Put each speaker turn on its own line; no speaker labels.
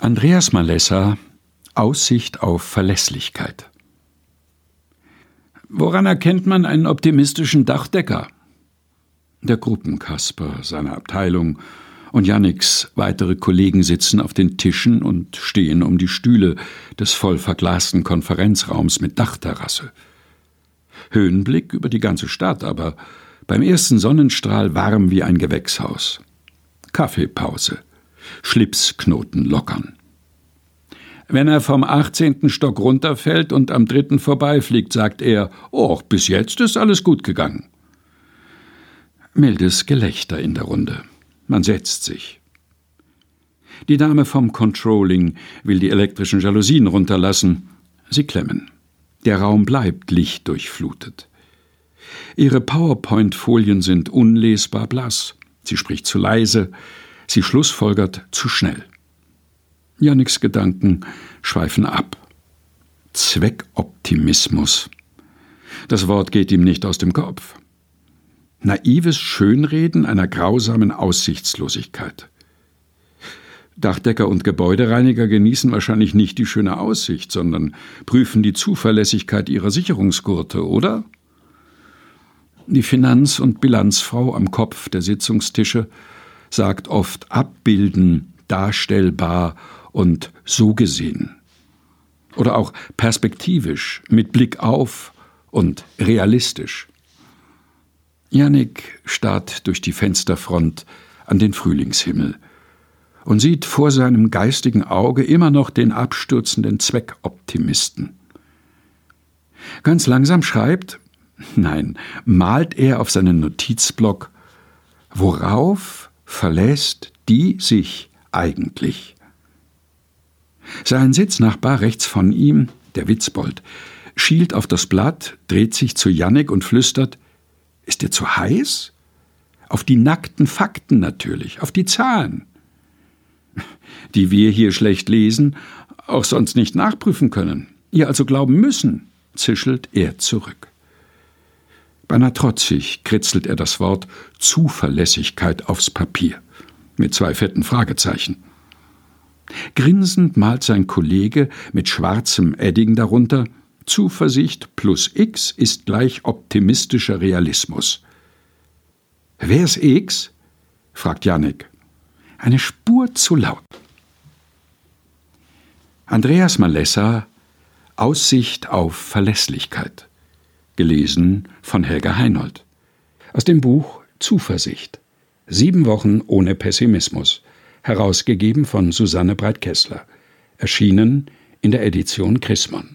Andreas Malessa Aussicht auf Verlässlichkeit. Woran erkennt man einen optimistischen Dachdecker? Der Gruppenkasper seiner Abteilung und Janniks weitere Kollegen sitzen auf den Tischen und stehen um die Stühle des voll verglasten Konferenzraums mit Dachterrasse. Höhenblick über die ganze Stadt, aber beim ersten Sonnenstrahl warm wie ein Gewächshaus. Kaffeepause. Schlipsknoten lockern. Wenn er vom 18. Stock runterfällt und am dritten vorbeifliegt, sagt er, oh, bis jetzt ist alles gut gegangen. Mildes Gelächter in der Runde. Man setzt sich. Die Dame vom Controlling will die elektrischen Jalousien runterlassen. Sie klemmen. Der Raum bleibt lichtdurchflutet. Ihre PowerPoint-Folien sind unlesbar blass. Sie spricht zu leise, Sie schlussfolgert zu schnell. Janniks Gedanken schweifen ab. Zweckoptimismus. Das Wort geht ihm nicht aus dem Kopf. Naives Schönreden einer grausamen Aussichtslosigkeit. Dachdecker und Gebäudereiniger genießen wahrscheinlich nicht die schöne Aussicht, sondern prüfen die Zuverlässigkeit ihrer Sicherungsgurte, oder? Die Finanz- und Bilanzfrau am Kopf der Sitzungstische sagt oft abbilden, darstellbar und so gesehen. Oder auch perspektivisch, mit Blick auf und realistisch. Jannik starrt durch die Fensterfront an den Frühlingshimmel und sieht vor seinem geistigen Auge immer noch den abstürzenden Zweckoptimisten. Ganz langsam schreibt, nein, malt er auf seinen Notizblock, worauf verlässt die sich eigentlich. Sein Sitznachbar rechts von ihm, der Witzbold, schielt auf das Blatt, dreht sich zu Jannik und flüstert: Ist dir zu heiß? Auf die nackten Fakten natürlich, auf die Zahlen. Die wir hier schlecht lesen, auch sonst nicht nachprüfen können. Ihr also glauben müssen, zischelt er zurück. Beinahe trotzig kritzelt er das Wort Zuverlässigkeit aufs Papier. Mit zwei fetten Fragezeichen. Grinsend malt sein Kollege mit schwarzem Edding darunter Zuversicht plus X ist gleich optimistischer Realismus. Wer ist X? fragt Janik. Eine Spur zu laut. Andreas Malessa Aussicht auf Verlässlichkeit gelesen von Helga Heinold. Aus dem Buch Zuversicht. Sieben Wochen ohne Pessimismus. Herausgegeben von Susanne Breit-Kessler. Erschienen in der Edition Chrismon.